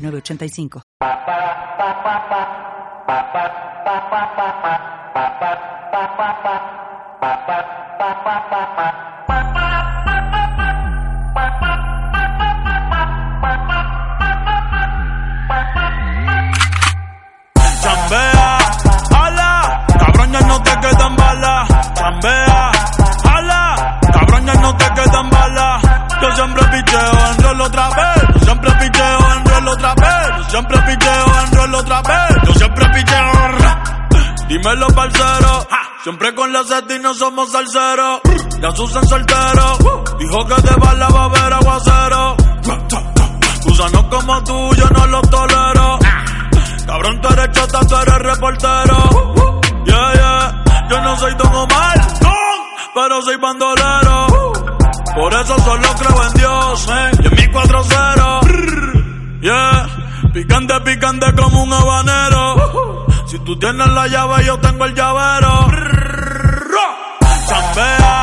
906985. Chambea, ala, cabrón no te quedan balas. Chambea, Dímelo, parcero. Siempre con la sed y no somos salseros. Ya Susan soltero. Dijo que de bala va a haber aguacero. Gusanos como tú, yo no los tolero. Cabrón, tú eres chota, tú eres reportero. Yeah, yeah. Yo no soy Don Omar, pero soy bandolero. Por eso solo creo en Dios, eh. Y en mi 4-0. Yeah. Picante, picante tú tienes la llave, yo tengo el llavero. Chambea,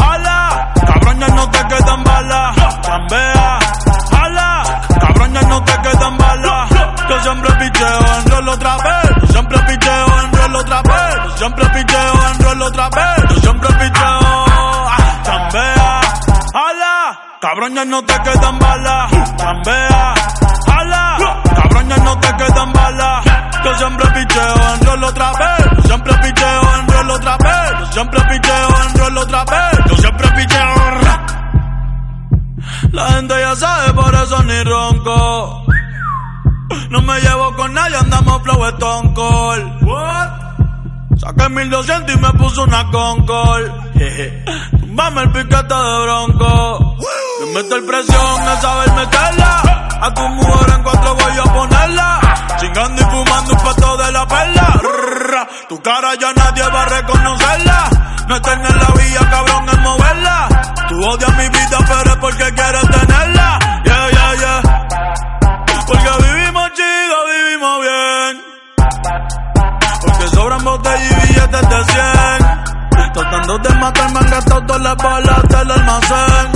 ala, cabrón, no te quedan balas. Chambea, ala, cabrón, ya no te quedan balas. Yo siempre picheo en rol otra vez. Yo siempre picheo en rol otra vez. Yo siempre picheo en rol otra vez. Yo siempre picheo. Chambea, ala, cabrón, no te quedan balas. Chambea, ala, cabrón, ya no te quedan balas. Yo siempre picheo en rol otra vez. Yo siempre picheo en rol otra vez. Yo siempre picheo en rol otra vez. Yo siempre picheo. La gente ya sabe, por eso ni ronco. No me llevo con nadie, andamos flow Stone Cold. What? Saqué 1200 y me puso una Concord. Tumbame el piquete de bronco. Me meto el presión a saber meterla. A tu mujer en cuatro voy a ponerla. Cara ya nadie va a reconocerla. No estén en la vía, cabrón, en moverla. Tú odias mi vida, pero es porque quieres tenerla. Yeah, yeah, yeah. Porque vivimos chido, vivimos bien. Porque sobran botellas y billetes de 100. Tratando de matarme han gastado todas las balas del almacén.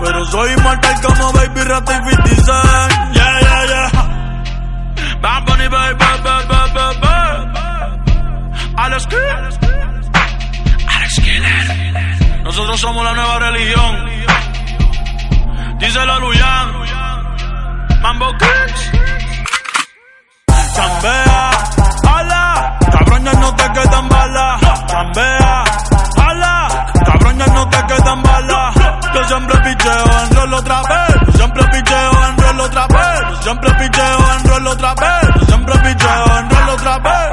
Pero soy inmortal como Baby Rata y 50 Cent. Yeah, yeah, yeah. Bad Bunny, baby, baby, baby. Somos la nueva religión. Díselo Luyan. Mambo Kings. Chambea, ala, cabrón no te quedan balas. Chambea, ala, cabrón ya no te quedan balas. Yo siempre picheo en rol otra vez. Yo siempre picheo en rol otra vez. Yo siempre picheo en rol otra vez. Yo siempre picheo en rol otra vez.